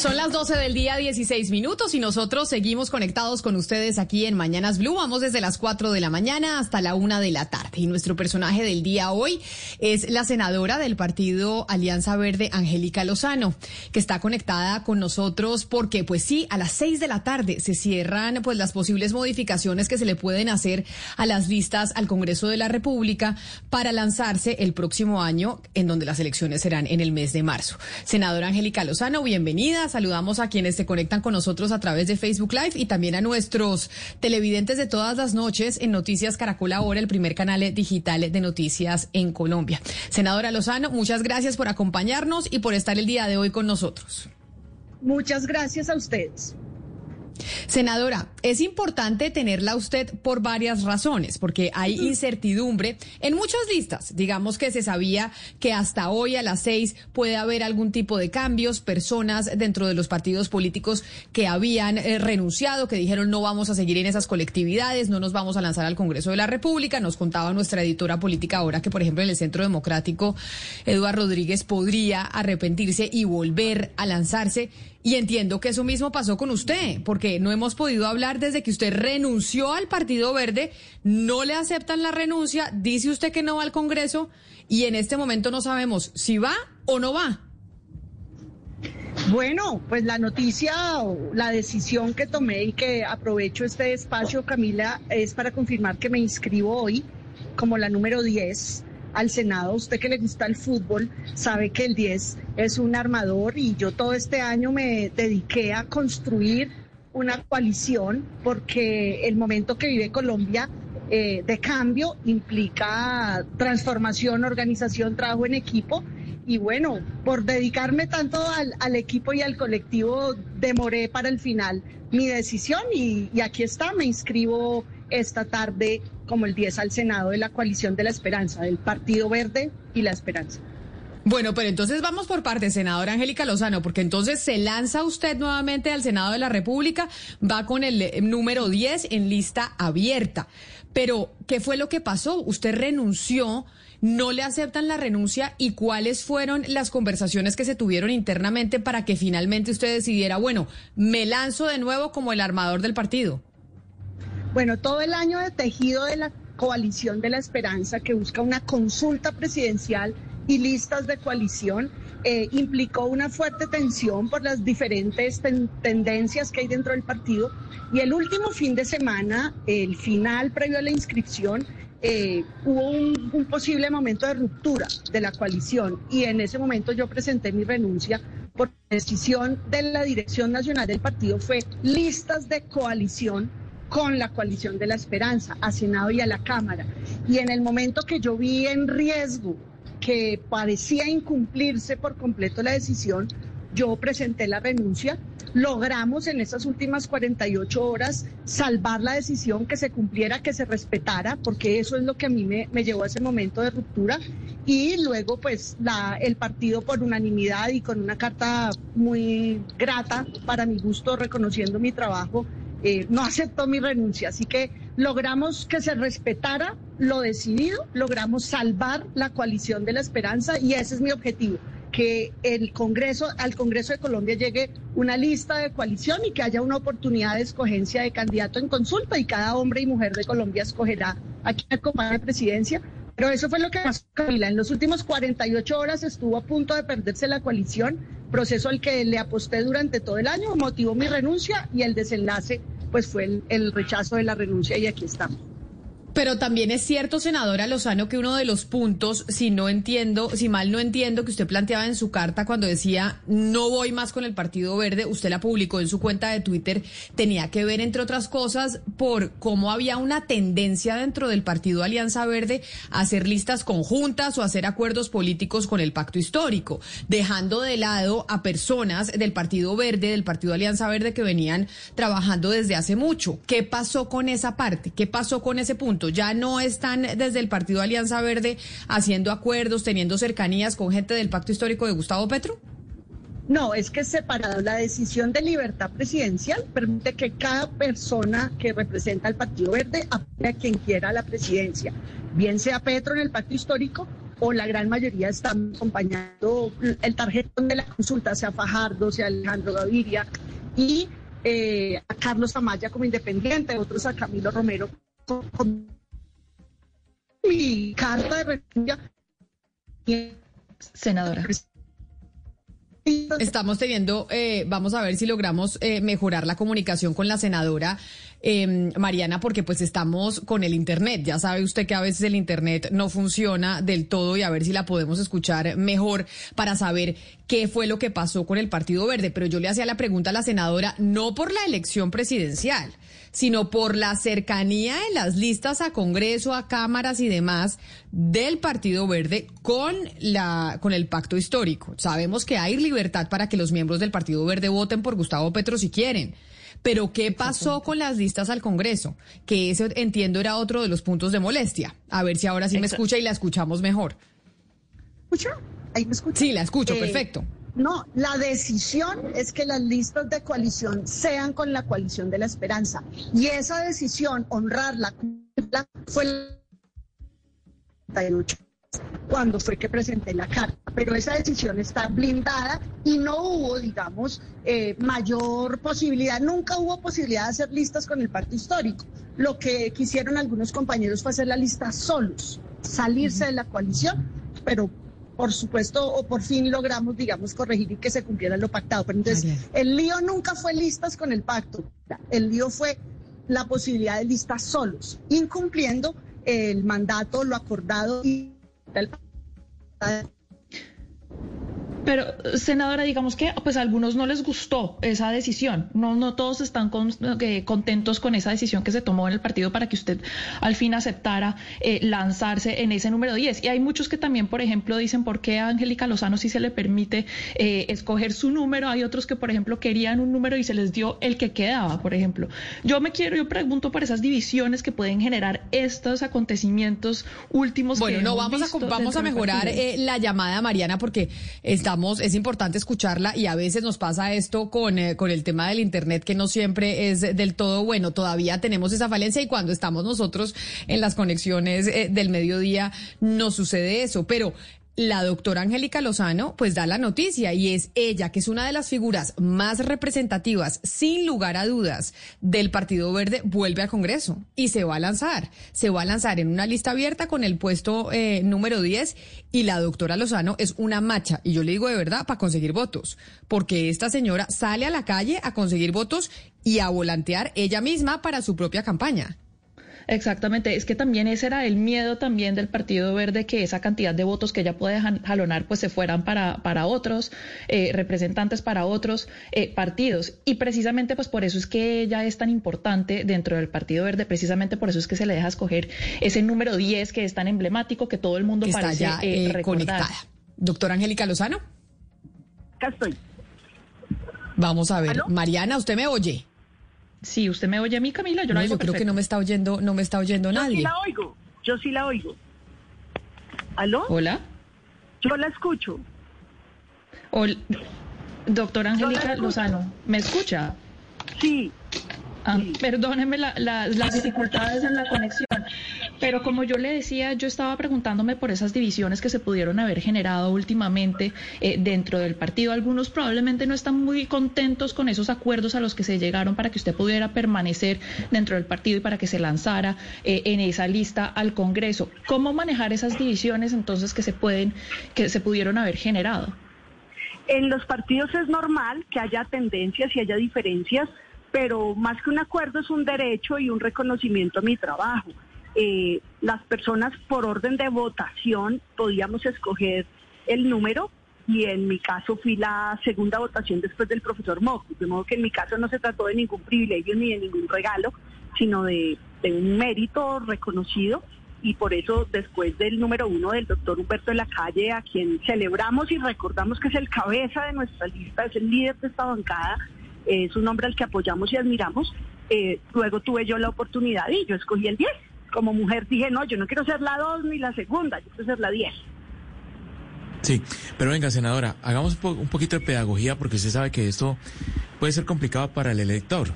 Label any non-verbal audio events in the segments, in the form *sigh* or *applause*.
Son las 12 del día, 16 minutos, y nosotros seguimos conectados con ustedes aquí en Mañanas Blue. Vamos desde las 4 de la mañana hasta la 1 de la tarde. Y nuestro personaje del día hoy es la senadora del partido Alianza Verde, Angélica Lozano, que está conectada con nosotros porque, pues sí, a las 6 de la tarde se cierran pues las posibles modificaciones que se le pueden hacer a las listas al Congreso de la República para lanzarse el próximo año, en donde las elecciones serán en el mes de marzo. Senadora Angélica Lozano, bienvenida saludamos a quienes se conectan con nosotros a través de Facebook Live y también a nuestros televidentes de todas las noches en Noticias Caracol Ahora, el primer canal digital de noticias en Colombia. Senadora Lozano, muchas gracias por acompañarnos y por estar el día de hoy con nosotros. Muchas gracias a ustedes. Senadora, es importante tenerla usted por varias razones, porque hay incertidumbre en muchas listas. Digamos que se sabía que hasta hoy a las seis puede haber algún tipo de cambios, personas dentro de los partidos políticos que habían eh, renunciado, que dijeron no vamos a seguir en esas colectividades, no nos vamos a lanzar al Congreso de la República. Nos contaba nuestra editora política ahora que, por ejemplo, en el Centro Democrático, Eduardo Rodríguez podría arrepentirse y volver a lanzarse. Y entiendo que eso mismo pasó con usted, porque no hemos podido hablar desde que usted renunció al Partido Verde, no le aceptan la renuncia, dice usted que no va al Congreso y en este momento no sabemos si va o no va. Bueno, pues la noticia o la decisión que tomé y que aprovecho este espacio, Camila, es para confirmar que me inscribo hoy como la número 10 al Senado. Usted que le gusta el fútbol sabe que el 10 es un armador y yo todo este año me dediqué a construir una coalición porque el momento que vive Colombia eh, de cambio implica transformación, organización, trabajo en equipo. Y bueno, por dedicarme tanto al, equipo y al colectivo, demoré para el final mi decisión y, y aquí está, me inscribo esta tarde como el 10 al Senado de la coalición de la esperanza, del Partido Verde y la Esperanza. Bueno, pero entonces vamos por parte, senadora Angélica Lozano, porque entonces se lanza usted nuevamente al Senado de la República, va con el eh, número 10 en lista abierta. Pero, ¿qué fue lo que pasó? Usted renunció, no le aceptan la renuncia y cuáles fueron las conversaciones que se tuvieron internamente para que finalmente usted decidiera, bueno, me lanzo de nuevo como el armador del partido. Bueno, todo el año de tejido de la coalición de la esperanza que busca una consulta presidencial y listas de coalición eh, implicó una fuerte tensión por las diferentes tendencias que hay dentro del partido. Y el último fin de semana, el final previo a la inscripción, eh, hubo un, un, posible momento de ruptura de la coalición y en ese momento yo presenté mi renuncia por decisión de la Dirección Nacional del Partido fue listas de coalición con la coalición de la esperanza, a Senado y a la Cámara. Y en el momento que yo vi en riesgo que parecía incumplirse por completo la decisión, yo presenté la renuncia. Logramos en esas últimas 48 horas salvar la decisión, que se cumpliera, que se respetara, porque eso es lo que a mí me, llevó a ese momento de ruptura. Y luego, pues, la, el partido por unanimidad y con una carta muy grata para mi gusto, reconociendo mi trabajo, eh, no aceptó mi renuncia. Así que logramos que se respetara lo decidido, logramos salvar la coalición de la esperanza y ese es mi objetivo que el Congreso, al Congreso de Colombia llegue una lista de coalición y que haya una oportunidad de escogencia de candidato en consulta y cada hombre y mujer de Colombia escogerá a quien acompañe de presidencia. Pero eso fue lo que pasó, Camila. En los últimos 48 horas estuvo a punto de perderse la coalición proceso al que le aposté durante todo el año, motivó mi renuncia y el desenlace pues fue el, rechazo de la renuncia y aquí estamos. Pero también es cierto, senadora Lozano, que uno de los puntos, si no entiendo, si mal no entiendo, que usted planteaba en su carta cuando decía no voy más con el Partido Verde, usted la publicó en su cuenta de Twitter, tenía que ver, entre otras cosas, por cómo había una tendencia dentro del Partido Alianza Verde a hacer listas conjuntas o hacer acuerdos políticos con el pacto histórico, dejando de lado a personas del Partido Verde, del Partido Alianza Verde, que venían trabajando desde hace mucho. ¿Qué pasó con esa parte? ¿Qué pasó con ese punto? Ya no están desde el Partido Alianza Verde haciendo acuerdos, teniendo cercanías con gente del pacto histórico de Gustavo Petro? No, es que separado. La decisión de libertad presidencial permite que cada persona que representa al Partido Verde apoye a quien quiera la presidencia, bien sea Petro en el pacto histórico o la gran mayoría están acompañando el tarjetón de la consulta, sea Fajardo, sea Alejandro Gaviria, y eh, a Carlos Amaya como independiente, otros a Camilo Romero mi carta de renuncia. Senadora. Estamos teniendo, eh, vamos a ver si logramos eh, mejorar la comunicación con la senadora eh, Mariana, porque pues estamos con el Internet. Ya sabe usted que a veces el Internet no funciona del todo y a ver si la podemos escuchar mejor para saber qué fue lo que pasó con el Partido Verde. Pero yo le hacía la pregunta a la senadora, no por la elección presidencial sino por la cercanía en las listas a Congreso, a cámaras y demás del Partido Verde con la con el pacto histórico. Sabemos que hay libertad para que los miembros del Partido Verde voten por Gustavo Petro si quieren. Pero ¿qué pasó con las listas al Congreso? Que ese entiendo era otro de los puntos de molestia. A ver si ahora sí me escucha y la escuchamos mejor. ¿Escucha? ¿Ahí me escucha? Sí, la escucho, eh, perfecto. No, la decisión es que las listas de coalición sean con la coalición de la esperanza. Y esa decisión, honrarla, fue la cuando fue que presenté la carta. Pero esa decisión está blindada y no hubo, digamos, eh, mayor posibilidad, nunca hubo posibilidad de hacer listas con el pacto histórico. Lo que quisieron algunos compañeros fue hacer la lista solos, salirse de la coalición, pero por supuesto, o por fin logramos, digamos, corregir y que se cumpliera lo pactado. Pero entonces, el lío nunca fue listas con el pacto, el lío fue la posibilidad de listas solos, incumpliendo el mandato, lo acordado y el pero, senadora, digamos que pues a algunos no les gustó esa decisión. No, no todos están eh, contentos con esa decisión que se tomó en el partido para que usted al fin aceptara eh, lanzarse en ese número 10. Y hay muchos que también, por ejemplo, dicen por qué a Angélica Lozano sí se le permite eh, escoger su número. Hay otros que, por ejemplo, querían un número y se les dio el que quedaba, por ejemplo. Yo me quiero, yo pregunto por esas divisiones que pueden generar estos acontecimientos últimos. Bueno, no, vamos a, vamos a mejorar la llamada, Mariana, porque está es importante escucharla y a veces nos pasa esto con, eh, con el tema del Internet que no siempre es del todo bueno. Todavía tenemos esa falencia y cuando estamos nosotros en las conexiones eh, del mediodía no sucede eso. Pero la doctora Angélica Lozano pues da la noticia y es ella, que es una de las figuras más representativas, sin lugar a dudas, del Partido Verde, vuelve al Congreso y se va a lanzar. Se va a lanzar en una lista abierta con el puesto eh, número 10 y la doctora Lozano es una macha, y yo le digo de verdad, para conseguir votos, porque esta señora sale a la calle a conseguir votos y a volantear ella misma para su propia campaña. Exactamente, es que también ese era el miedo también del Partido Verde, que esa cantidad de votos que ella puede jalonar pues se fueran para, para otros eh, representantes, para otros eh, partidos. Y precisamente pues por eso es que ella es tan importante dentro del Partido Verde, precisamente por eso es que se le deja escoger ese número 10 que es tan emblemático que todo el mundo parece ya, eh, conectada. Doctora Angélica Lozano. Acá estoy. Vamos a ver, Mariana, ¿usted me oye? Sí, usted me oye a mí, Camila, yo no, yo creo que no me está oyendo, no me está oyendo nadie. Yo sí la oigo, yo sí la oigo. ¿Aló? Hola. Yo la escucho. Hola. Doctora Angélica Lozano, ¿me escucha? Sí. Ah, perdóneme las dificultades en la conexión, pero como yo le decía, yo estaba preguntándome por esas divisiones que se pudieron haber generado últimamente eh, dentro del partido. Algunos probablemente no están muy contentos con esos acuerdos a los que se llegaron para que usted pudiera permanecer dentro del partido y para que se lanzara eh, en esa lista al Congreso. ¿Cómo manejar esas divisiones entonces que se pueden, que se pudieron haber generado? En los partidos es normal que haya tendencias y haya diferencias pero más que un acuerdo es un derecho y un reconocimiento a mi trabajo. Eh, las personas por orden de votación podíamos escoger el número y en mi caso fui la segunda votación después del profesor Mocus, de modo que en mi caso no se trató de ningún privilegio ni de ningún regalo, sino de, un mérito reconocido y por eso después del número uno del doctor Humberto de la Calle, a quien celebramos y recordamos que es el cabeza de nuestra lista, es el líder de esta bancada, es un hombre al que apoyamos y admiramos, eh, luego tuve yo la oportunidad y yo escogí el 10. Como mujer dije, no, yo no quiero ser la 2 ni la segunda, yo quiero ser la 10. Sí, pero venga, senadora, hagamos un poquito de pedagogía porque usted sabe que esto puede ser complicado para el elector.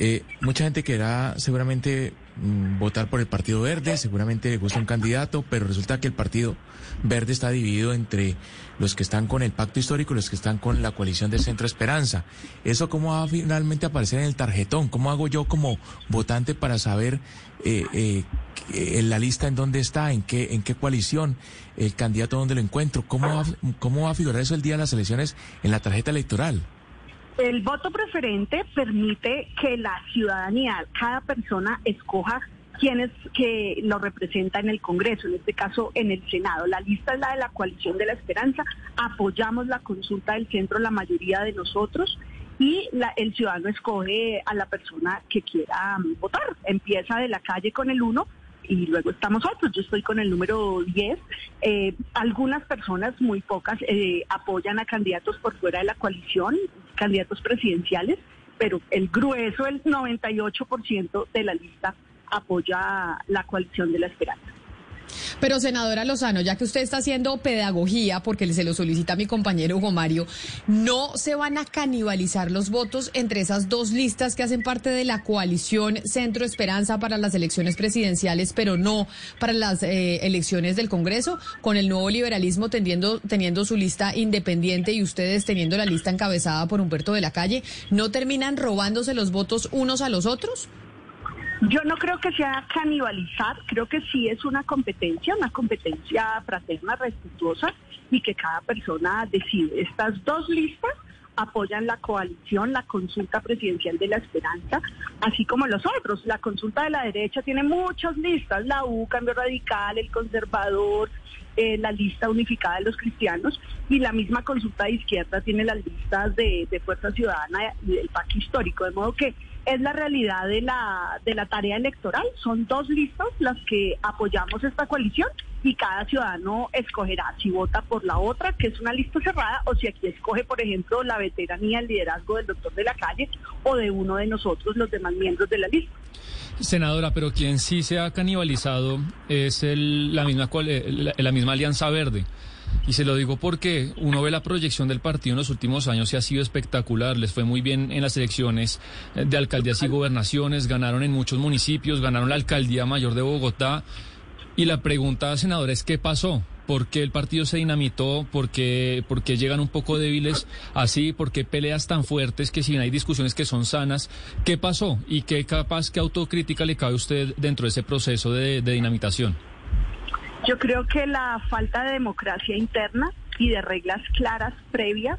Eh, mucha gente querrá seguramente mm, votar por el Partido Verde, seguramente le gusta un candidato, pero resulta que el Partido Verde está dividido entre los que están con el pacto histórico y los que están con la coalición del Centro Esperanza. ¿Eso cómo va a finalmente aparecer en el tarjetón? ¿Cómo hago yo como votante para saber eh, eh, en la lista en dónde está, en qué, en qué coalición, el candidato dónde lo encuentro? ¿Cómo va, ¿Cómo va a figurar eso el día de las elecciones en la tarjeta electoral? El voto preferente permite que la ciudadanía, cada persona escoja quién es que lo representa en el Congreso, en este caso en el Senado. La lista es la de la coalición de la esperanza. Apoyamos la consulta del centro, la mayoría de nosotros. Y el ciudadano escoge a la persona que quiera votar. Empieza de la calle con el uno y luego estamos otros. Yo estoy con el número 10. Eh, algunas personas, muy pocas, eh, apoyan a candidatos por fuera de la coalición, candidatos presidenciales, pero el grueso, el 98% de la lista apoya la coalición de la esperanza. Pero senadora Lozano, ya que usted está haciendo pedagogía, porque se lo solicita mi compañero Hugo Mario, ¿no se van a canibalizar los votos entre esas dos listas que hacen parte de la coalición Centro Esperanza para las elecciones presidenciales, pero no para las eh, elecciones del Congreso? Con el nuevo liberalismo tendiendo, teniendo su lista independiente y ustedes teniendo la lista encabezada por Humberto de la Calle, ¿no terminan robándose los votos unos a los otros? Yo no creo que sea canibalizar, creo que sí es una competencia, una competencia fraterna, respetuosa y que cada persona decide. Estas dos listas apoyan la coalición, la consulta presidencial de la esperanza, así como los otros. La consulta de la derecha tiene muchas listas, la U, Cambio Radical, el Conservador, eh, la lista unificada de los cristianos y la misma consulta de izquierda tiene las listas de, de Fuerza Ciudadana y del PAC histórico, de modo que es la realidad de la, de la tarea electoral. Son dos listas las que apoyamos esta coalición y cada ciudadano escogerá si vota por la otra, que es una lista cerrada, o si aquí escoge, por ejemplo, la veteranía, el liderazgo del doctor de la calle o de uno de nosotros, los demás miembros de la lista. Senadora, pero quien sí se ha canibalizado es el, la, misma, la misma Alianza Verde. Y se lo digo porque uno ve la proyección del partido en los últimos años y ha sido espectacular. Les fue muy bien en las elecciones de alcaldías y gobernaciones, ganaron en muchos municipios, ganaron la alcaldía mayor de Bogotá. Y la pregunta, senadora, es ¿qué pasó? ¿Por qué el partido se dinamitó? ¿Por qué, llegan un poco débiles así? ¿Por qué peleas tan fuertes que si bien hay discusiones que son sanas? ¿Qué pasó? ¿Y qué capaz, qué autocrítica le cabe a usted dentro de ese proceso de dinamitación? Yo creo que la falta de democracia interna y de reglas claras previas,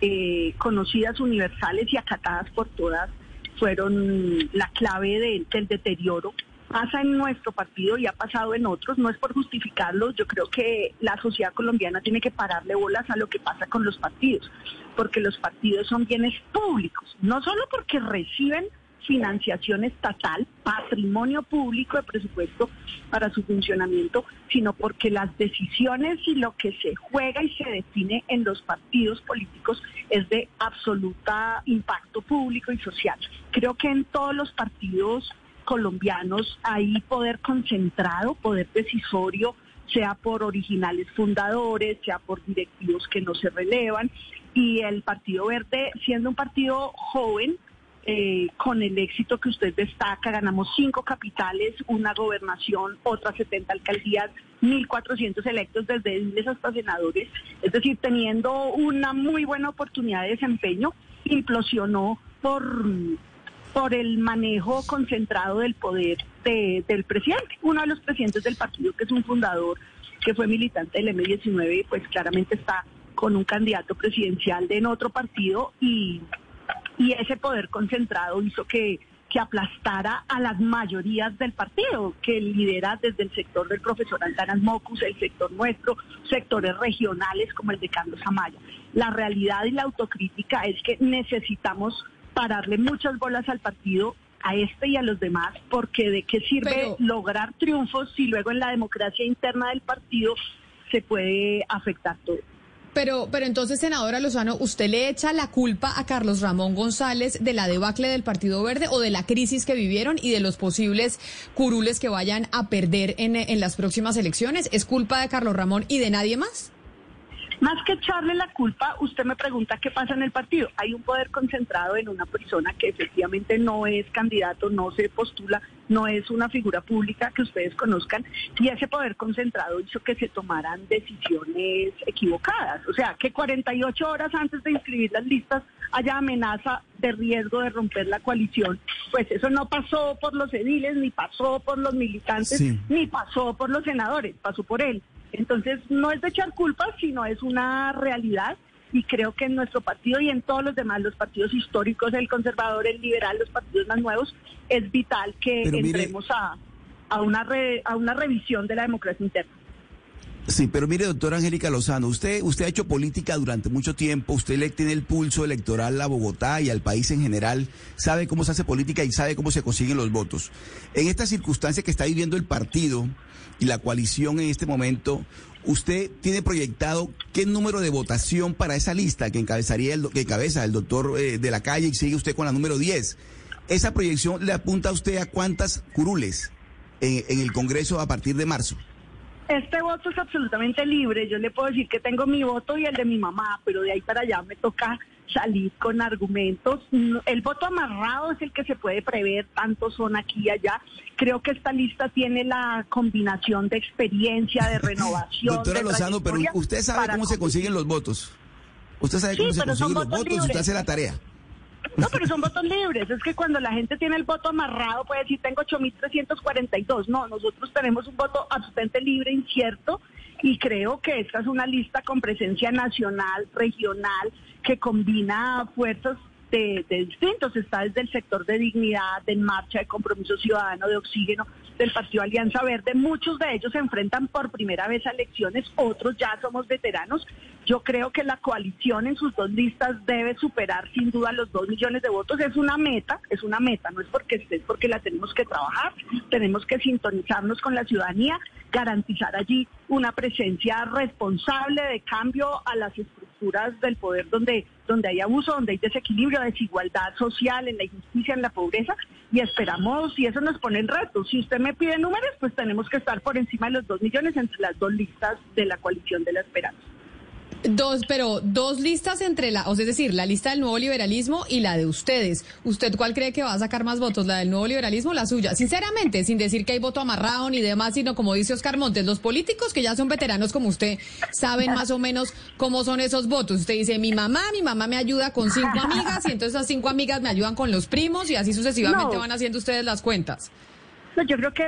eh, conocidas, universales y acatadas por todas, fueron la clave del deterioro. Pasa en nuestro partido y ha pasado en otros, no es por justificarlo, yo creo que la sociedad colombiana tiene que pararle bolas a lo que pasa con los partidos, porque los partidos son bienes públicos, no solo porque reciben financiación estatal, patrimonio público de presupuesto para su funcionamiento, sino porque las decisiones y lo que se juega y se define en los partidos políticos es de absoluta impacto público y social. Creo que en todos los partidos colombianos hay poder concentrado, poder decisorio, sea por originales fundadores, sea por directivos que no se relevan. Y el Partido Verde, siendo un partido joven, eh, con el éxito que usted destaca, ganamos cinco capitales, una gobernación, otras 70 alcaldías, 1.400 electos desde ediles hasta senadores, es decir, teniendo una muy buena oportunidad de desempeño, implosionó por, por el manejo concentrado del poder del presidente, uno de los presidentes del partido que es un fundador que fue militante del M19, pues claramente está con un candidato presidencial de en otro partido y y ese poder concentrado hizo que, que aplastara a las mayorías del partido, que lidera desde el sector del profesor Antanas Mocus, el sector nuestro, sectores regionales como el de Carlos Amaya. La realidad y la autocrítica es que necesitamos pararle muchas bolas al partido a este y a los demás, porque de qué sirve lograr triunfos si luego en la democracia interna del partido se puede afectar todo. Pero, pero entonces, senadora Lozano, ¿usted le echa la culpa a Carlos Ramón González de la debacle del Partido Verde o de la crisis que vivieron y de los posibles curules que vayan a perder en, en las próximas elecciones? ¿Es culpa de Carlos Ramón y de nadie más? Más que echarle la culpa, usted me pregunta qué pasa en el partido. Hay un poder concentrado en una persona que efectivamente no es candidato, no se postula, no es una figura pública que ustedes conozcan, y ese poder concentrado hizo que se tomaran decisiones equivocadas. O sea, que 48 horas antes de inscribir las listas haya amenaza de riesgo de romper la coalición, pues eso no pasó por los ediles, ni pasó por los militantes, ni pasó por los senadores, pasó por él. Entonces, no es de echar culpas, sino es una realidad y creo que en nuestro partido y en todos los demás, los partidos históricos, el conservador, el liberal, los partidos más nuevos, es vital que entremos a, a, una a una revisión de la democracia interna. Sí, pero mire, doctora Angélica Lozano, usted, usted ha hecho política durante mucho tiempo, usted le tiene el pulso electoral a Bogotá y al país en general, sabe cómo se hace política y sabe cómo se consiguen los votos. En esta circunstancia que está viviendo el partido y la coalición en este momento, ¿usted tiene proyectado qué número de votación para esa lista que encabezaría el, que encabeza el doctor eh, de la calle y sigue usted con la número 10? ¿Esa proyección le apunta a usted a cuántas curules en el Congreso a partir de marzo? Este voto es absolutamente libre. Yo le puedo decir que tengo mi voto y el de mi mamá, pero de ahí para allá me toca salir con argumentos. El voto amarrado es el que se puede prever, tantos son aquí y allá. Creo que esta lista tiene la combinación de experiencia, de *laughs* renovación. Doctora Lozano, pero usted sabe cómo se consiguen los votos. Usted sabe cómo se consiguen los votos, usted hace la tarea. No, pero son votos libres. Es que cuando la gente tiene el voto amarrado puede decir tengo 8.342. No, nosotros tenemos un voto absolutamente libre, incierto, y creo que esta es una lista con presencia nacional, regional, que combina fuerzas de, distintos. Está desde el sector de dignidad, de marcha, de compromiso ciudadano, de oxígeno, del Partido Alianza Verde. Muchos de ellos se enfrentan por primera vez a elecciones, otros ya somos veteranos. Yo creo que la coalición en sus dos listas debe superar sin duda los dos millones de votos. Es una meta, es una meta, no es porque es porque la tenemos que trabajar, tenemos que sintonizarnos con la ciudadanía, garantizar allí una presencia responsable de cambio a las estructuras del poder donde, donde hay abuso, donde hay desequilibrio, desigualdad social, en la injusticia, en la pobreza, y esperamos, y eso nos pone el reto. Si usted me pide números, pues tenemos que estar por encima de los dos millones entre las dos listas de la coalición de la esperanza. Dos, pero dos listas entre la, o sea, es decir, la lista del nuevo liberalismo y la de ustedes. ¿Usted cuál cree que va a sacar más votos, la del nuevo liberalismo o la suya? Sinceramente, sin decir que hay voto amarrado ni demás, sino como dice Oscar Montes, los políticos que ya son veteranos como usted saben más o menos cómo son esos votos. Usted dice, mi mamá, mi mamá me ayuda con cinco amigas y entonces esas cinco amigas me ayudan con los primos y así sucesivamente van haciendo ustedes las cuentas. yo creo que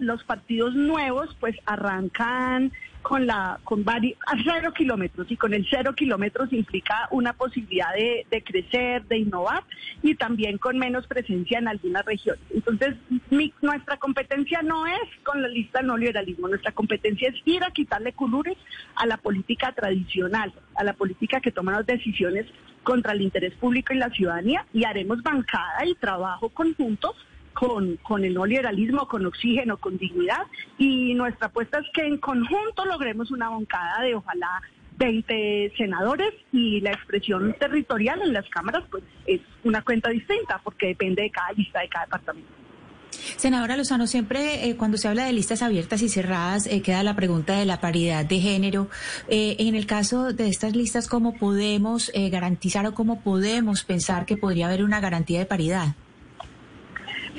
los partidos nuevos pues arrancan con la con varios, a cero kilómetros y con el cero kilómetros implica una posibilidad de, crecer, de innovar y también con menos presencia en algunas regiones. Entonces, nuestra competencia no es con la lista no liberalismo, nuestra competencia es ir a quitarle colores a la política tradicional, a la política que toma las decisiones contra el interés público y la ciudadanía y haremos bancada y trabajo conjunto con, con el no liberalismo, con oxígeno, con dignidad. Y nuestra apuesta es que en conjunto logremos una bancada de ojalá 20 senadores y la expresión territorial en las cámaras pues es una cuenta distinta porque depende de cada lista de cada departamento. Senadora Lozano, siempre eh, cuando se habla de listas abiertas y cerradas eh, queda la pregunta de la paridad de género. Eh, en el caso de estas listas, ¿cómo podemos garantizar o cómo podemos pensar que podría haber una garantía de paridad?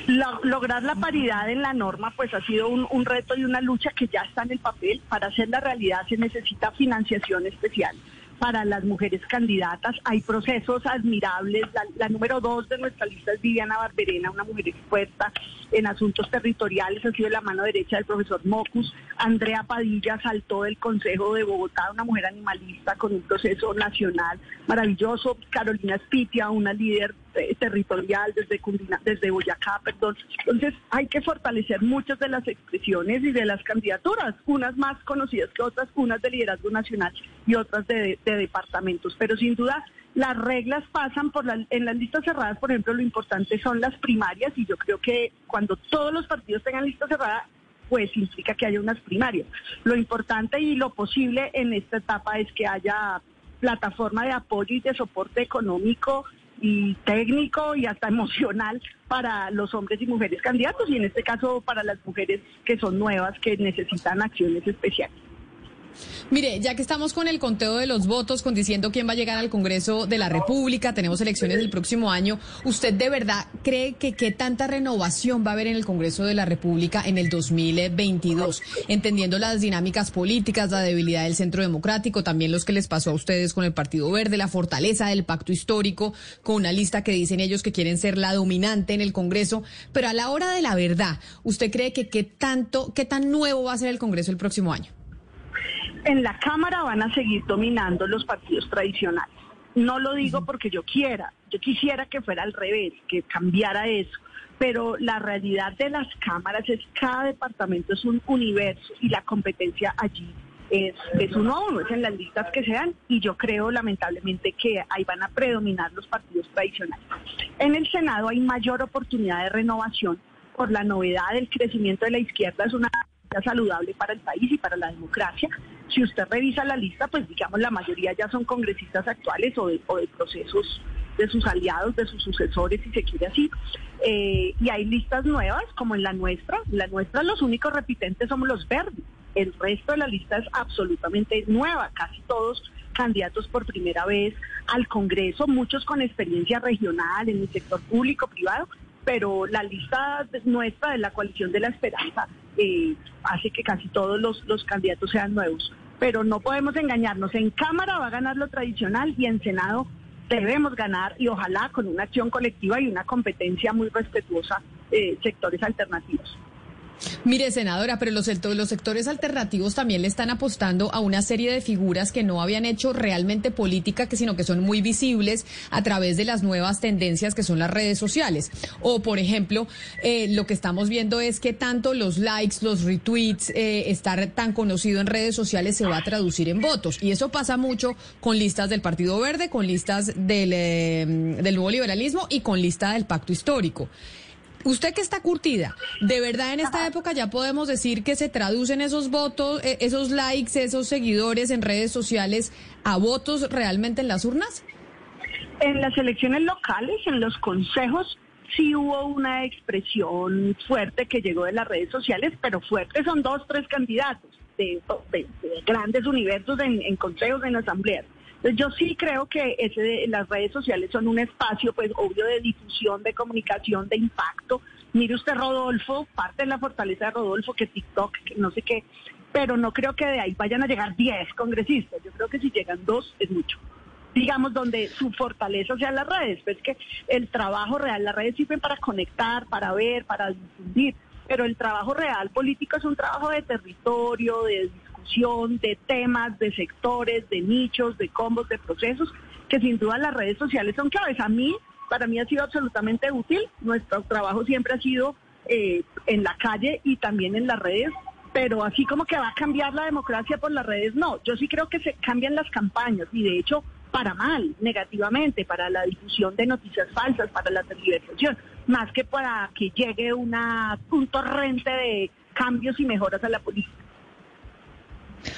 Lograr la paridad en la norma pues ha sido un, reto y una lucha que ya está en el papel. Para hacer la realidad se necesita financiación especial para las mujeres candidatas. Hay procesos admirables. La, número dos de nuestra lista es Viviana Barberena, una mujer experta en asuntos territoriales, ha sido la mano derecha del profesor Mocus. Andrea Padilla saltó del Consejo de Bogotá, una mujer animalista con un proceso nacional maravilloso. Carolina Spitia, una líder territorial, desde Cundina, desde Boyacá, perdón. Entonces hay que fortalecer muchas de las expresiones y de las candidaturas, unas más conocidas que otras, unas de liderazgo nacional y otras de, departamentos. Pero sin duda las reglas pasan por la, en las listas cerradas, por ejemplo, lo importante son las primarias y yo creo que cuando todos los partidos tengan lista cerrada, pues implica que haya unas primarias. Lo importante y lo posible en esta etapa es que haya plataforma de apoyo y de soporte económico y técnico y hasta *laughs* emocional para los hombres y mujeres candidatos y en este caso para las mujeres que son nuevas que necesitan acciones especiales. Mire, ya que estamos con el conteo de los votos, con diciendo quién va a llegar al Congreso de la República, tenemos elecciones el próximo año, ¿usted de verdad cree que qué tanta renovación va a haber en el Congreso de la República en el 2022? Entendiendo las dinámicas políticas, la debilidad del centro democrático, también los que les pasó a ustedes con el Partido Verde, la fortaleza del pacto histórico, con una lista que dicen ellos que quieren ser la dominante en el Congreso, pero a la hora de la verdad, ¿usted cree que qué tanto, qué tan nuevo va a ser el Congreso el próximo año? En la Cámara van a seguir dominando los partidos tradicionales. No lo digo porque yo quiera, yo quisiera que fuera al revés, que cambiara eso, pero la realidad de las cámaras es que cada departamento es un universo y la competencia allí es, es uno a uno, es en las listas que sean y yo creo lamentablemente que ahí van a predominar los partidos tradicionales. En el Senado hay mayor oportunidad de renovación por la novedad del crecimiento de la izquierda, es una saludable para el país y para la democracia. Si usted revisa la lista, pues digamos la mayoría ya son congresistas actuales o de, procesos de sus aliados, de sus sucesores, si se quiere así. Eh, y hay listas nuevas, como en la nuestra. La nuestra, los únicos repitentes somos los verdes. El resto de la lista es absolutamente nueva, casi todos candidatos por primera vez al Congreso, muchos con experiencia regional en el sector público, privado, pero la lista nuestra de la coalición de la esperanza eh, hace que casi todos los, los candidatos sean nuevos. Pero no podemos engañarnos, en Cámara va a ganar lo tradicional y en Senado debemos ganar y ojalá con una acción colectiva y una competencia muy respetuosa eh, sectores alternativos. Mire, senadora, pero los, los sectores alternativos también le están apostando a una serie de figuras que no habían hecho realmente política, que sino que son muy visibles a través de las nuevas tendencias que son las redes sociales. O, por ejemplo, eh, lo que estamos viendo es que tanto los likes, los retweets, eh, estar tan conocido en redes sociales se va a traducir en votos. Y eso pasa mucho con listas del Partido Verde, con listas del, eh, del nuevo liberalismo y con lista del pacto histórico. Usted que está curtida, ¿de verdad en esta época ya podemos decir que se traducen esos votos, eh, esos likes, esos seguidores en redes sociales a votos realmente en las urnas? En las elecciones locales, en los consejos, sí hubo una expresión fuerte que llegó de las redes sociales, pero fuerte son dos, tres candidatos de, grandes universos en, en consejos, en asambleas yo sí creo que las redes sociales son un espacio, pues obvio, de difusión, de comunicación, de impacto. Mire usted, Rodolfo, parte de la fortaleza de Rodolfo, que TikTok, que no sé qué, pero no creo que de ahí vayan a llegar 10 congresistas. Yo creo que si llegan dos es mucho. Digamos, donde su fortaleza sea las redes, pues que el trabajo real, las redes sirven para conectar, para ver, para difundir, pero el trabajo real político es un trabajo de territorio, de de temas, de sectores, de nichos, de combos, de procesos, que sin duda las redes sociales son claves. A mí, para mí ha sido absolutamente útil. Nuestro trabajo siempre ha sido eh, en la calle y también en las redes, pero así como que va a cambiar la democracia por las redes, no. Yo sí creo que se cambian las campañas y de hecho para mal, negativamente, para la difusión de noticias falsas, para la tergiversación, más que para que llegue una, un torrente de cambios y mejoras a la política.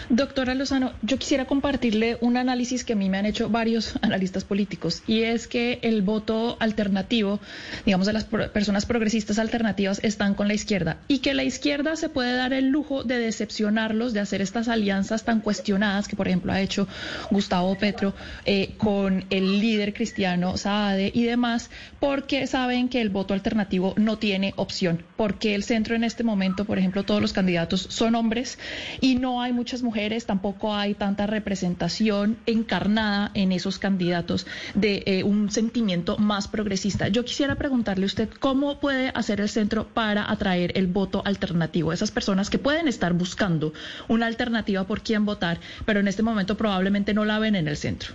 Doctora Lozano, yo quisiera compartirle un análisis que a mí me han hecho varios *laughs* analistas políticos y es que el voto alternativo, digamos de las personas progresistas alternativas, están con la izquierda y que la izquierda se puede dar el lujo de decepcionarlos, de hacer estas alianzas tan cuestionadas que, por ejemplo, ha hecho Gustavo Petro eh, con el líder cristiano Saade y demás, porque saben que el voto alternativo no tiene opción, porque el centro en este momento, por ejemplo, todos los candidatos son hombres y no hay muchas mujeres, tampoco hay tanta representación encarnada en esos candidatos de eh, un sentimiento más progresista. Yo quisiera preguntarle a usted cómo puede hacer el centro para atraer el voto alternativo, esas personas que pueden estar buscando una alternativa por quién votar, pero en este momento probablemente no la ven en el centro.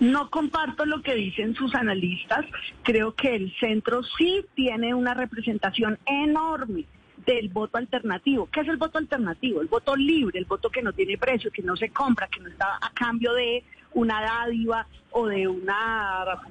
No comparto lo que dicen sus analistas. Creo que el centro sí tiene una representación enorme del voto alternativo. ¿Qué es el voto alternativo? El voto libre, el voto que no tiene precio, que no se compra, que no está a cambio de una dádiva o de una,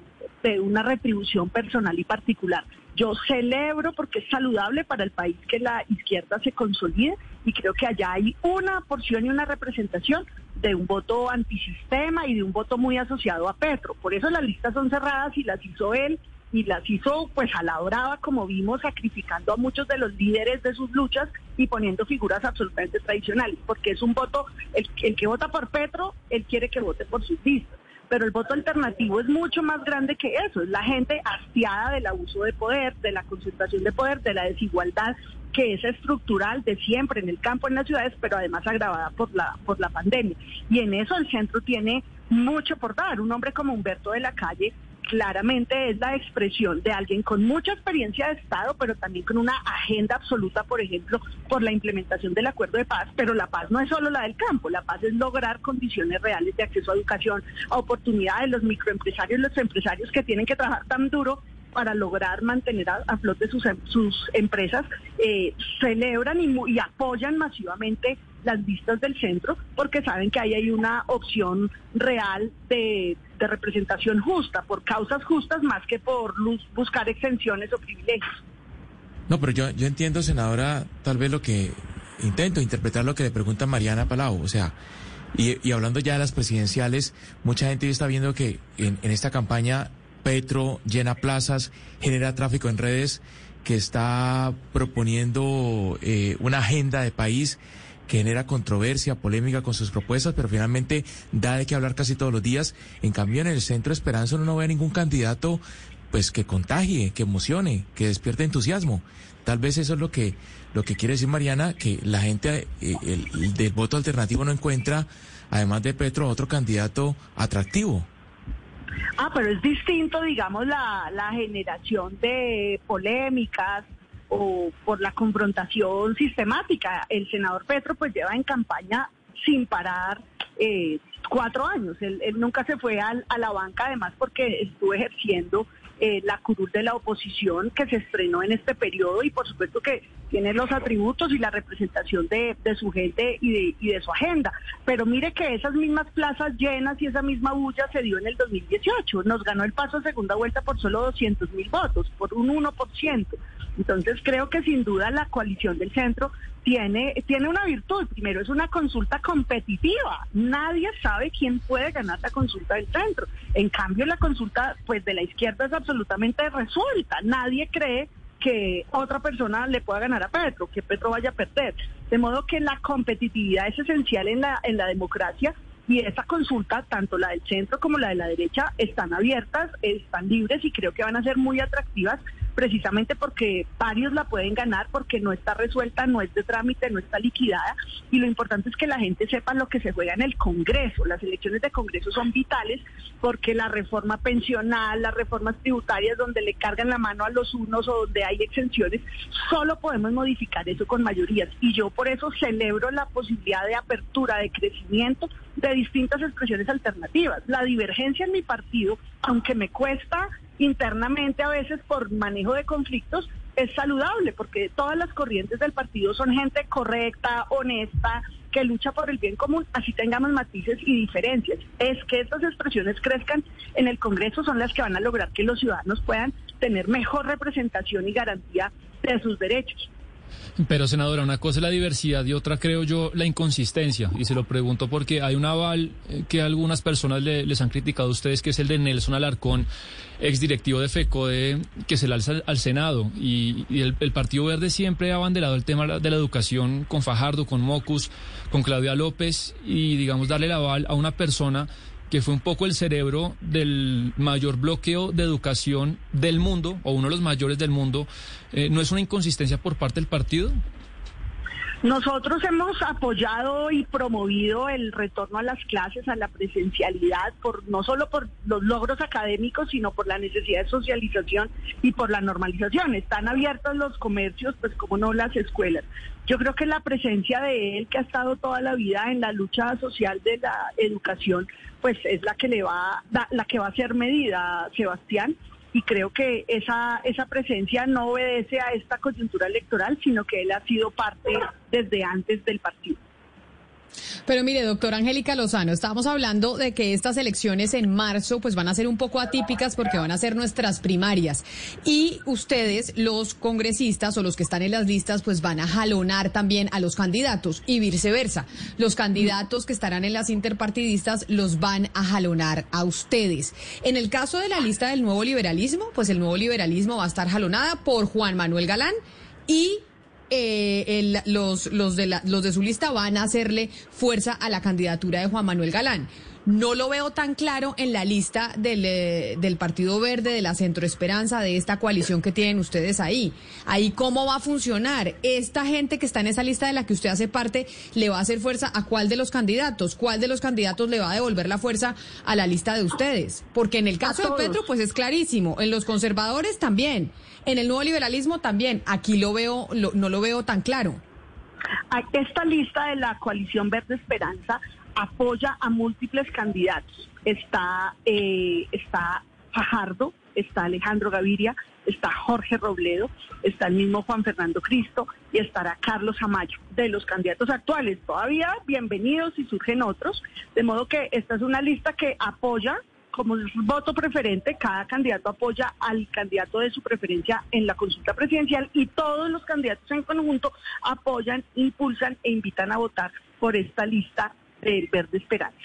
de una retribución personal y particular. Yo celebro porque es saludable para el país que la izquierda se consolide y creo que allá hay una porción y una representación de un voto antisistema y de un voto muy asociado a Petro. Por eso las listas son cerradas y las hizo él y las hizo pues a la como vimos, sacrificando a muchos de los líderes de sus luchas y poniendo figuras absolutamente tradicionales, porque es un voto, el, el que vota por Petro, él quiere que vote por sus listas pero el voto alternativo es mucho más grande que eso, es la gente hastiada del abuso de poder, de la concentración de poder, de la desigualdad que es estructural de siempre en el campo, en las ciudades, pero además agravada por la, por la pandemia. Y en eso el centro tiene mucho por dar. Un hombre como Humberto de la Calle claramente es la expresión de alguien con mucha experiencia de Estado, pero también con una agenda absoluta, por ejemplo, por la implementación del acuerdo de paz. Pero la paz no es solo la del campo, la paz es lograr condiciones reales de acceso a educación, a oportunidades, los microempresarios, los empresarios que tienen que trabajar tan duro para lograr mantener a, flote sus, em, sus empresas, eh, celebran y, y apoyan masivamente las listas del centro porque saben que ahí hay una opción real de, representación justa, por causas justas más que por buscar exenciones o privilegios. No, pero yo, yo entiendo, senadora, tal vez lo que intento interpretar lo que le pregunta Mariana Palau, o sea, y, hablando ya de las presidenciales, mucha gente está viendo que en, en esta campaña Petro llena plazas, genera tráfico en redes, que está proponiendo eh, una agenda de país que genera controversia, polémica con sus propuestas, pero finalmente da de qué hablar casi todos los días. En cambio, en el Centro Esperanza uno no ve ningún candidato pues que contagie, que emocione, que despierte entusiasmo. Tal vez eso es lo que lo que quiere decir Mariana, que la gente eh, el, del voto alternativo no encuentra, además de Petro, otro candidato atractivo. Ah, pero es distinto, digamos, la, la generación de polémicas, o por la confrontación sistemática. El senador Petro pues lleva en campaña sin parar eh, cuatro años. Él, nunca se fue a la banca, además porque estuvo ejerciendo eh, la curul de la oposición que se estrenó en este periodo y por supuesto que tiene los atributos y la representación de, su gente y de, y de, su agenda. Pero mire que esas mismas plazas llenas y esa misma bulla se dio en el 2018. Nos ganó el paso a segunda vuelta por solo 200 mil votos, por un 1%. Entonces creo que sin duda la coalición del centro tiene, tiene una virtud. Primero es una consulta competitiva. Nadie sabe quién puede ganar la consulta del centro. En cambio la consulta pues de la izquierda es absolutamente resuelta. Nadie cree que otra persona le pueda ganar a Petro, que Petro vaya a perder. De modo que la competitividad es esencial en la, en la democracia y esa consulta, tanto la del centro como la de la derecha, están abiertas, están libres y creo que van a ser muy atractivas precisamente porque varios la pueden ganar porque no está resuelta, no es de trámite, no está liquidada y lo importante es que la gente sepa lo que se juega en el Congreso. Las elecciones de Congreso son vitales porque la reforma pensional, las reformas tributarias donde le cargan la mano a los unos o donde hay exenciones, solo podemos modificar eso con mayorías y yo por eso celebro la posibilidad de apertura, de crecimiento de distintas expresiones alternativas. La divergencia en mi partido, aunque me cuesta internamente a veces por manejo de conflictos es saludable porque todas las corrientes del partido son gente correcta, honesta, que lucha por el bien común, así tengamos matices y diferencias. Es que estas expresiones crezcan en el Congreso son las que van a lograr que los ciudadanos puedan tener mejor representación y garantía de sus derechos. Pero, senadora, una cosa es la diversidad y otra, creo yo, la inconsistencia. Y se lo pregunto porque hay un aval eh, que algunas personas les han criticado a ustedes, que es el de Nelson Alarcón, exdirectivo de FECODE, que se le alza al Senado. Y, el, el, Partido Verde siempre ha abanderado el tema de la educación con Fajardo, con Mocus, con Claudia López, y, digamos, darle el aval a una persona que fue un poco el cerebro del mayor bloqueo de educación del mundo, o uno de los mayores del mundo, eh, ¿no es una inconsistencia por parte del partido? Nosotros hemos apoyado y promovido el retorno a las clases, a la presencialidad, por no solo por los logros académicos, sino por la necesidad de socialización y por la normalización. Están abiertos los comercios, pues como no las escuelas. Yo creo que la presencia de él, que ha estado toda la vida en la lucha social de la educación, pues es la que le va, la que va a ser medida, Sebastián y creo que esa, esa presencia no obedece a esta coyuntura electoral, sino que él ha sido parte desde antes del partido. Pero mire, doctora Angélica Lozano, estábamos hablando de que estas elecciones en marzo pues van a ser un poco atípicas porque van a ser nuestras primarias. Y ustedes, los congresistas o los que están en las listas, pues van a jalonar también a los candidatos y viceversa. Los candidatos que estarán en las interpartidistas los van a jalonar a ustedes. En el caso de la lista del nuevo liberalismo, pues el nuevo liberalismo va a estar jalonada por Juan Manuel Galán y eh, los, los, de los de su lista van a hacerle fuerza a la candidatura de Juan Manuel Galán. No lo veo tan claro en la lista del, eh, del Partido Verde, de la Centro Esperanza, de esta coalición que tienen ustedes ahí. Ahí cómo va a funcionar. Esta gente que está en esa lista de la que usted hace parte, ¿le va a hacer fuerza a cuál de los candidatos? ¿Cuál de los candidatos le va a devolver la fuerza a la lista de ustedes? Porque en el caso de Petro, pues es clarísimo. En los conservadores también. En el nuevo liberalismo también. Aquí lo veo, no lo veo tan claro. Esta lista de la coalición Verde Esperanza apoya a múltiples candidatos. Está, eh, está Fajardo, está Alejandro Gaviria, está Jorge Robledo, está el mismo Juan Fernando Cristo y estará Carlos Amayo, de los candidatos actuales. Todavía bienvenidos y surgen otros, de modo que esta es una lista que apoya como voto preferente, cada candidato apoya al candidato de su preferencia en la consulta presidencial y todos los candidatos en conjunto apoyan, impulsan e invitan a votar por esta lista del Verde Esperanza.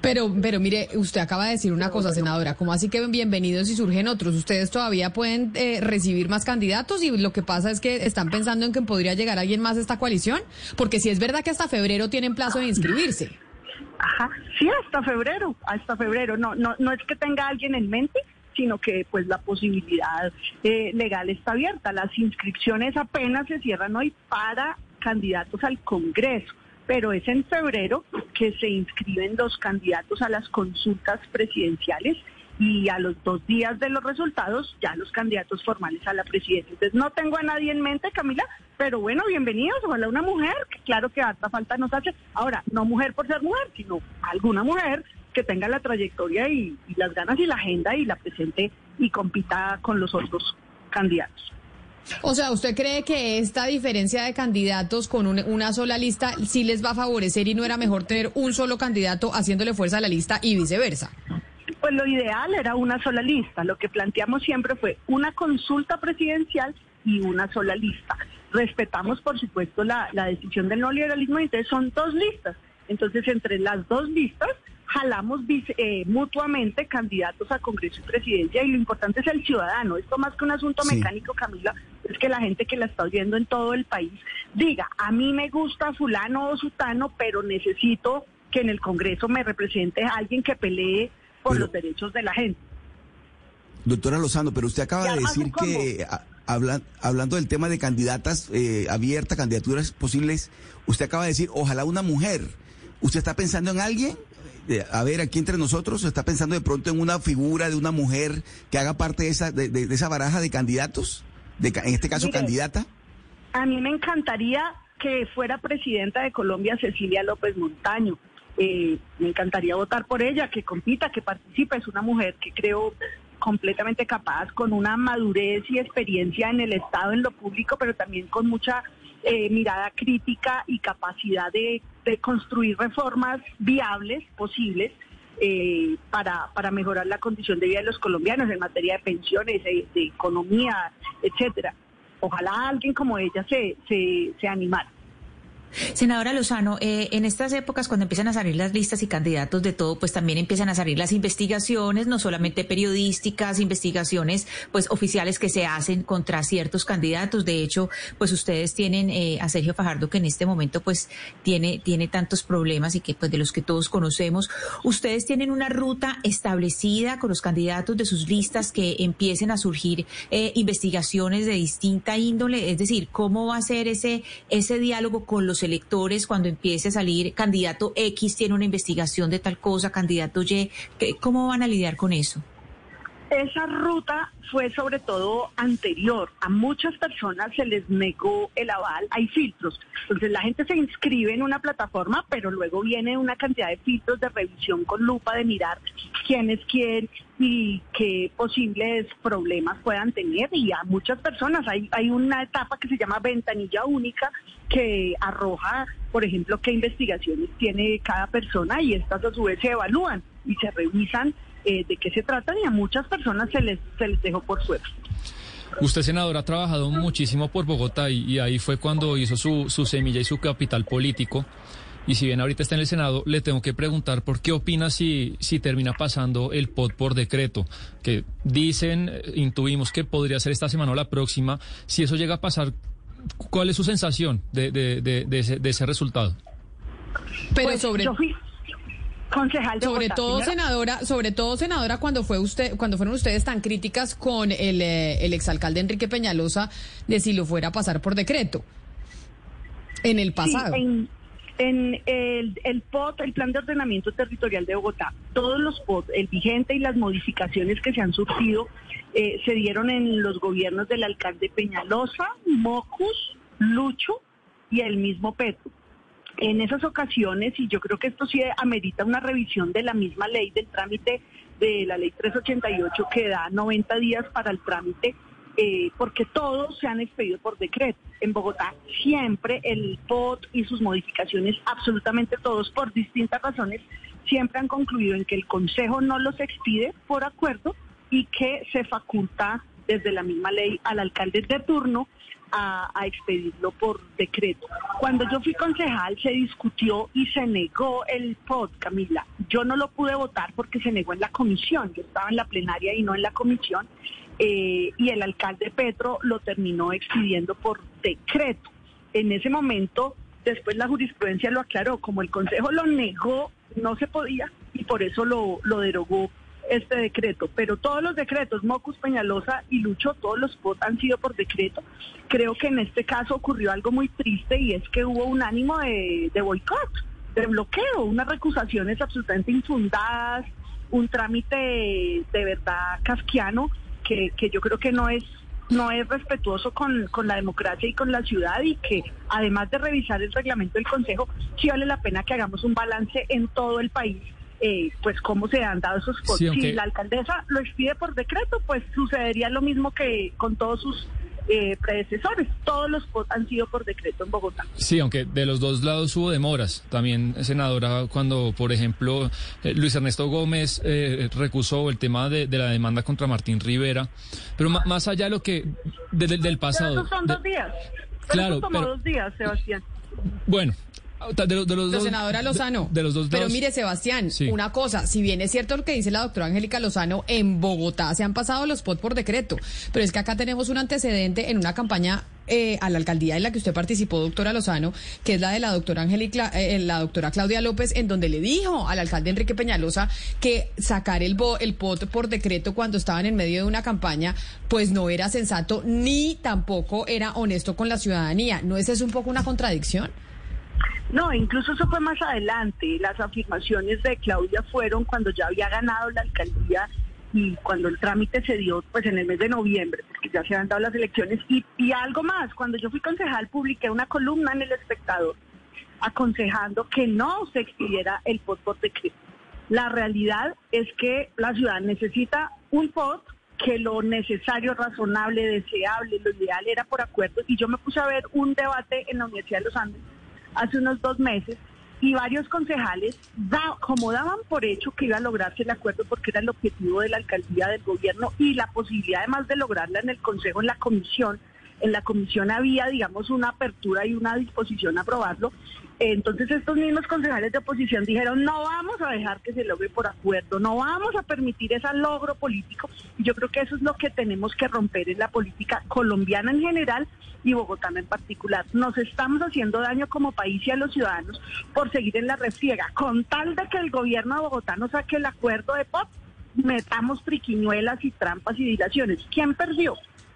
Pero, pero mire, usted acaba de decir una cosa, senadora, ¿cómo así que bienvenidos y surgen otros? ¿Ustedes todavía pueden eh, recibir más candidatos y lo que pasa es que están pensando en que podría llegar alguien más a esta coalición? Porque si es verdad que hasta febrero tienen plazo de inscribirse. Ajá, sí, hasta febrero, hasta febrero. No, no, no es que tenga alguien en mente, sino que pues la posibilidad eh, legal está abierta. Las inscripciones apenas se cierran hoy para candidatos al Congreso, pero es en febrero que se inscriben los candidatos a las consultas presidenciales y a los dos días de los resultados ya los candidatos formales a la presidencia. Entonces no tengo a nadie en mente, Camila, pero bueno, bienvenidos, ojalá una mujer, que claro que harta falta nos hace. Ahora, no mujer por ser mujer, sino alguna mujer que tenga la trayectoria y, las ganas y la agenda y la presente y compita con los otros candidatos. O sea, ¿usted cree que esta diferencia de candidatos con una sola lista sí les va a favorecer y no era mejor tener un solo candidato haciéndole fuerza a la lista y viceversa? Pues lo ideal era una sola lista. Lo que planteamos siempre fue una consulta presidencial y una sola lista. Respetamos, por supuesto, la, decisión del neoliberalismo y entonces son dos listas. Entonces, entre las dos listas, jalamos eh, mutuamente candidatos a Congreso y Presidencia y lo importante es el ciudadano. Esto más que un asunto mecánico, Camila, es que la gente que la está oyendo en todo el país diga, a mí me gusta fulano o sutano, pero necesito que en el Congreso me represente alguien que pelee por los derechos de la gente. Doctora Lozano, pero usted acaba de decir que hablando del tema de candidatas eh, abiertas, candidaturas posibles, usted acaba de decir, ojalá una mujer. ¿Usted está pensando en alguien? a ver, aquí entre nosotros, ¿está pensando de pronto en una figura de una mujer que haga parte de esa, de, esa baraja de candidatos? De, en este caso, candidata. A mí me encantaría que fuera presidenta de Colombia Cecilia López Montaño. Eh, me encantaría votar por ella, que compita, que participe. Es una mujer que creo completamente capaz, con una madurez y experiencia en el Estado, en lo público, pero también con mucha eh, mirada crítica y capacidad de, construir reformas viables, posibles, eh, para, mejorar la condición de vida de los colombianos en materia de pensiones, de, economía, etcétera. Ojalá alguien como ella se, se, se animara. Senadora Lozano, eh, en estas épocas cuando empiezan a salir las listas y candidatos de todo, pues también empiezan a salir las investigaciones, no solamente periodísticas, investigaciones pues oficiales que se hacen contra ciertos candidatos. De hecho, pues ustedes tienen eh, a Sergio Fajardo que en este momento pues tiene tiene tantos problemas y que pues de los que todos conocemos. Ustedes tienen una ruta establecida con los candidatos de sus listas que empiecen a surgir eh, investigaciones de distinta índole, es decir, cómo va a ser ese ese diálogo con los electores cuando empiece a salir candidato X tiene una investigación de tal cosa, candidato Y, ¿cómo van a lidiar con eso? Esa ruta fue sobre todo anterior. A muchas personas se les negó el aval. Hay filtros. Entonces la gente se inscribe en una plataforma, pero luego viene una cantidad de filtros de revisión con lupa de mirar quién es quién y qué posibles problemas puedan tener. Y a muchas personas hay, hay una etapa que se llama ventanilla única que arroja, por ejemplo, qué investigaciones tiene cada persona y estas a su vez se evalúan y se revisan eh, de qué se trata y a muchas personas se les, se les dejó por suerte. Usted, senador, ha trabajado muchísimo por Bogotá y, ahí fue cuando hizo su, su, semilla y su capital político. Y si bien ahorita está en el Senado, le tengo que preguntar por qué opina si, si termina pasando el POT por decreto, que dicen, eh, intuimos que podría ser esta semana o la próxima. Si eso llega a pasar, ¿cuál es su sensación de, de, de, ese, de ese, resultado? Pero pues, sobre concejal sobre todo senadora sobre todo senadora cuando fue usted cuando fueron ustedes tan críticas con el, eh, el exalcalde Enrique Peñalosa de si lo fuera a pasar por decreto en el pasado. en, el, el POT, el Plan de Ordenamiento Territorial de Bogotá, todos los POT, el vigente y las modificaciones que se han surgido, eh, se dieron en los gobiernos del alcalde Peñalosa, Mocus, Lucho y el mismo Petro en esas ocasiones, y yo creo que esto sí amerita una revisión de la misma ley, del trámite de la ley 388 que da 90 días para el trámite, eh, porque todos se han expedido por decreto. En Bogotá siempre el POT y sus modificaciones, absolutamente todos, por distintas razones, siempre han concluido en que el Consejo no los expide por acuerdo y que se faculta desde la misma ley al alcalde de turno a, expedirlo por decreto. Cuando yo fui concejal se discutió y se negó el POD, Camila. Yo no lo pude votar porque se negó en la comisión. Yo estaba en la plenaria y no en la comisión. Eh, y el alcalde Petro lo terminó expidiendo por decreto. En ese momento, después la jurisprudencia lo aclaró. Como el Consejo lo negó, no se podía y por eso lo, lo derogó este decreto, pero todos los decretos, Mocus, Peñalosa y Lucho, todos los POT han sido por decreto. Creo que en este caso ocurrió algo muy triste y es que hubo un ánimo de, boicot, de bloqueo, unas recusaciones absolutamente infundadas, un trámite de, verdad casquiano que, que yo creo que no es no es respetuoso con, con, la democracia y con la ciudad y que además de revisar el reglamento del Consejo, sí vale la pena que hagamos un balance en todo el país eh, pues cómo se han dado esos votos. Si la alcaldesa lo expide por decreto, pues sucedería lo mismo que con todos sus eh, predecesores. Todos los han sido por decreto en Bogotá. Sí, aunque de los dos lados hubo demoras. También, senadora, cuando, por ejemplo, eh, Luis Ernesto Gómez recusó el tema de, la demanda contra Martín Rivera. Pero más allá de lo que. del pasado. son dos días. claro. tomó dos días, Sebastián. Bueno, de, los dos, senadora Lozano. De, los dos Pero mire, Sebastián, una cosa, si bien es cierto lo que dice la doctora Angélica Lozano, en Bogotá se han pasado los POT por decreto, pero es que acá tenemos un antecedente en una campaña eh, a la alcaldía en la que usted participó, doctora Lozano, que es la de la doctora Angélica, eh, la doctora Claudia López, en donde le dijo al alcalde Enrique Peñalosa que sacar el, el POT por decreto cuando estaban en medio de una campaña, pues no era sensato ni tampoco era honesto con la ciudadanía. ¿No es eso un poco una contradicción? No, incluso eso fue más adelante. Las afirmaciones de Claudia fueron cuando ya había ganado la alcaldía y cuando el trámite se dio pues en el mes de noviembre, porque ya se habían dado las elecciones. Y, y algo más, cuando yo fui concejal publiqué una columna en El Espectador aconsejando que no se expidiera el POT por decreto. La realidad es que la ciudad necesita un POT que lo necesario, razonable, deseable, lo ideal era por acuerdo. Y yo me puse a ver un debate en la Universidad de los Andes hace unos dos meses y varios concejales, da, como daban por hecho que iba a lograrse el acuerdo porque era el objetivo de la alcaldía del gobierno y la posibilidad además de lograrla en el Consejo, en la comisión, en la comisión había, digamos, una apertura y una disposición a aprobarlo. Entonces estos mismos concejales de oposición dijeron, no vamos a dejar que se logre por acuerdo, no vamos a permitir ese logro político. Yo creo que eso es lo que tenemos que romper en la política colombiana en general y bogotana en particular. Nos estamos haciendo daño como país y a los ciudadanos por seguir en la refriega. Con tal de que el gobierno de Bogotá no saque el acuerdo de POP, metamos triquiñuelas y trampas y dilaciones. ¿Quién perdió?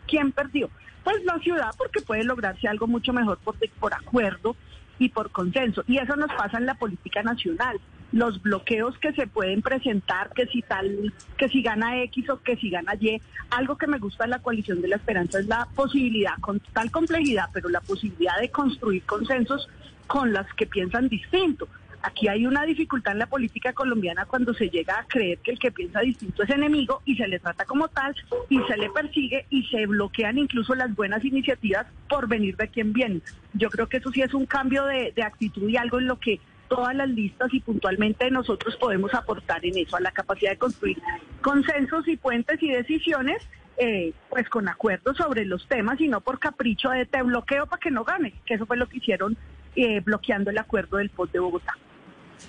¿Quién perdió? Pues la ciudad, porque puede lograrse algo mucho mejor por, por acuerdo y por consenso. Y eso nos pasa en la política nacional. Los bloqueos que se pueden presentar, que si tal, que si gana X o que si gana Y. Algo que me gusta de la coalición de la esperanza es la posibilidad, con tal complejidad, pero la posibilidad de construir consensos con las que piensan distinto. Aquí hay una dificultad en la política colombiana cuando se llega a creer que el que piensa distinto es enemigo y se le trata como tal y se le persigue y se bloquean incluso las buenas iniciativas por venir de quien viene. Yo creo que eso sí es un cambio de, actitud y algo en lo que todas las listas y puntualmente nosotros podemos aportar en eso, a la capacidad de construir consensos y puentes y decisiones, eh, pues con acuerdos sobre los temas y no por capricho de te bloqueo para que no gane, que eso fue lo que hicieron eh, bloqueando el acuerdo del POT de Bogotá.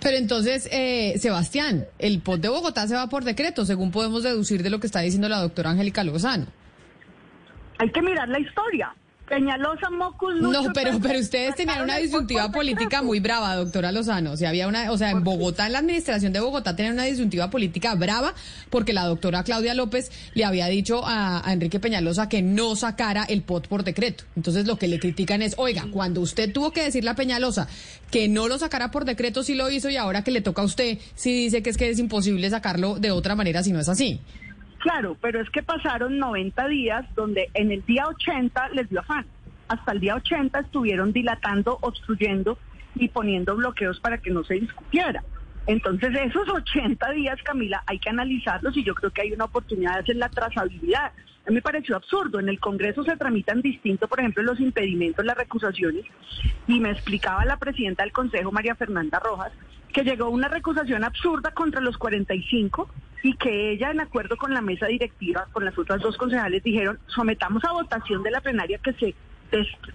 Pero entonces, eh, Sebastián, el POT de Bogotá se va por decreto, según podemos deducir de lo que está diciendo la doctora Angélica Lozano. Hay que mirar la historia. Peñalosa, Mocus, No, pero, pero ustedes tenían una disyuntiva política muy brava, doctora Lozano. O sea, había una, o sea, en Bogotá, en la administración de Bogotá, tenían una disyuntiva política brava porque la doctora Claudia López le había dicho a, Enrique Peñalosa que no sacara el POT por decreto. Entonces, lo que le critican es, oiga, cuando usted tuvo que decirle a Peñalosa que no lo sacara por decreto, sí lo hizo y ahora que le toca a usted, sí dice que es que es imposible sacarlo de otra manera si no es así. Claro, pero es que pasaron 90 días donde en el día 80 les dio afán. Hasta el día 80 estuvieron dilatando, obstruyendo y poniendo bloqueos para que no se discutiera. Entonces, esos 80 días, Camila, hay que analizarlos y yo creo que hay una oportunidad de hacer la trazabilidad. A mí me pareció absurdo. En el Congreso se tramitan distinto, por ejemplo, los impedimentos, las recusaciones, y me explicaba la presidenta del Consejo, María Fernanda Rojas, que llegó una recusación absurda contra los 45 y que ella, en acuerdo con la mesa directiva, con las otras dos concejales, dijeron, sometamos a votación de la plenaria que se,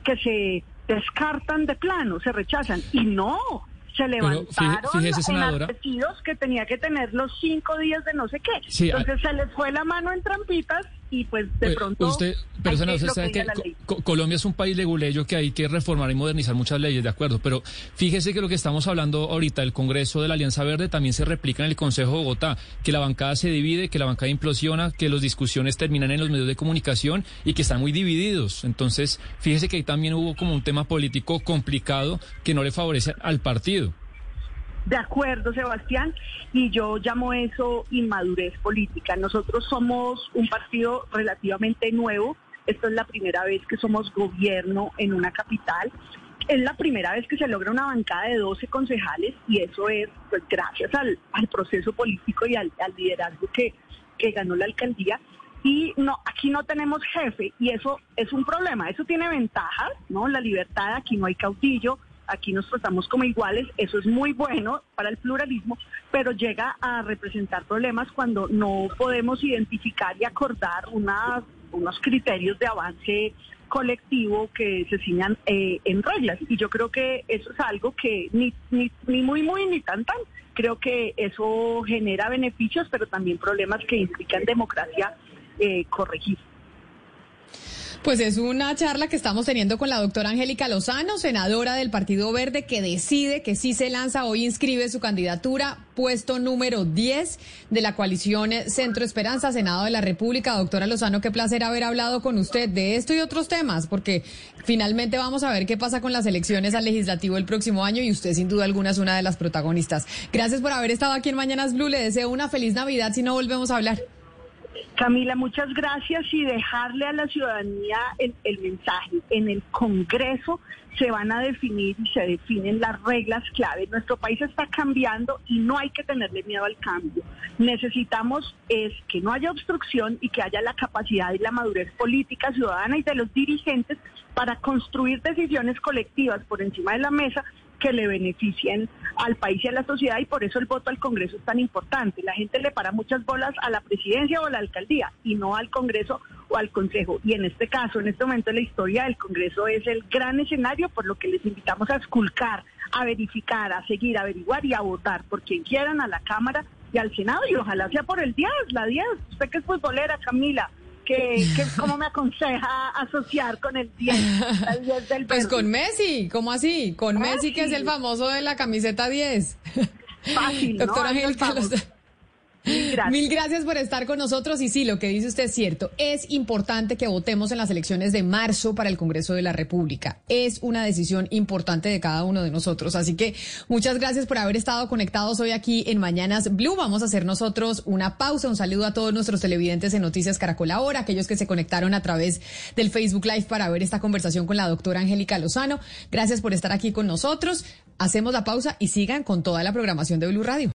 que se descartan de plano, se rechazan. Y no, se levantaron vestidos que tenía que tener los cinco días de no sé qué. Entonces se les fue la mano en trampitas y pues de pronto... Usted, sabe que Colombia es un país leguleyo que hay que reformar y modernizar muchas leyes, de acuerdo, pero fíjese que lo que estamos hablando ahorita, el Congreso de la Alianza Verde también se replica en el Consejo de Bogotá, que la bancada se divide, que la bancada implosiona, que las discusiones terminan en los medios de comunicación y que están muy divididos. Entonces, fíjese que ahí también hubo como un tema político complicado que no le favorece al partido. De acuerdo, Sebastián, y yo llamo eso inmadurez política. Nosotros somos un partido relativamente nuevo. Esto es la primera vez que somos gobierno en una capital. Es la primera vez que se logra una bancada de 12 concejales y eso es pues gracias al, proceso político y al, liderazgo que, que ganó la alcaldía y no aquí no tenemos jefe y eso es un problema eso tiene ventajas no la libertad aquí no hay cautillo aquí nos tratamos como iguales, eso es muy bueno para el pluralismo, pero llega a representar problemas cuando no podemos identificar y acordar unos criterios de avance colectivo que se ciñan eh, en reglas. Y yo creo que eso es algo que ni, ni, ni muy, muy, ni tan, tan. Creo que eso genera beneficios, pero también problemas que implican democracia eh, corregir. Pues es una charla que estamos teniendo con la doctora Angélica Lozano, senadora del Partido Verde, que decide que sí se lanza, hoy inscribe su candidatura, puesto número 10 de la coalición Centro Esperanza, Senado de la República. Doctora Lozano, qué placer haber hablado con usted de esto y otros temas, porque finalmente vamos a ver qué pasa con las elecciones al legislativo el próximo año y usted sin duda alguna es una de las protagonistas. Gracias por haber estado aquí en Mañanas Blue. Le deseo una feliz Navidad si no volvemos a hablar. Camila, muchas gracias y dejarle a la ciudadanía el, mensaje. En el Congreso se van a definir y se definen las reglas clave. Nuestro país está cambiando y no hay que tenerle miedo al cambio. Necesitamos es que no haya obstrucción y que haya la capacidad y la madurez política ciudadana y de los dirigentes para construir decisiones colectivas por encima de la mesa que le beneficien al país y a la sociedad y por eso el voto al Congreso es tan importante. La gente le para muchas bolas a la presidencia o a la alcaldía y no al Congreso o al Consejo. Y en este caso, en este momento, la historia del Congreso es el gran escenario, por lo que les invitamos a esculcar, a verificar, a seguir, a averiguar y a votar por quien quieran a la Cámara y al Senado, y ojalá sea por el 10, la 10. Usted que es futbolera, Camila. Que, que cómo me aconseja asociar con el 10, el 10 del Pues con Messi, ¿cómo así? Con Messi, que es el famoso de la camiseta 10. Fácil, *laughs* ¿no? Doctora Ahí Angélica estamos. Lozano. Mil gracias. Mil gracias por estar con nosotros y sí, lo que dice usted es cierto. Es importante que votemos en las elecciones de marzo para el Congreso de la República. Es una decisión importante de cada uno de nosotros. Así que muchas gracias por haber estado conectados hoy aquí en Mañanas Blue. Vamos a hacer nosotros una pausa. Un saludo a todos nuestros televidentes en Noticias Caracol Ahora, aquellos que se conectaron a través del Facebook Live para ver esta conversación con la doctora Angélica Lozano. Gracias por estar aquí con nosotros. Hacemos la pausa y sigan con toda la programación de Blue Radio.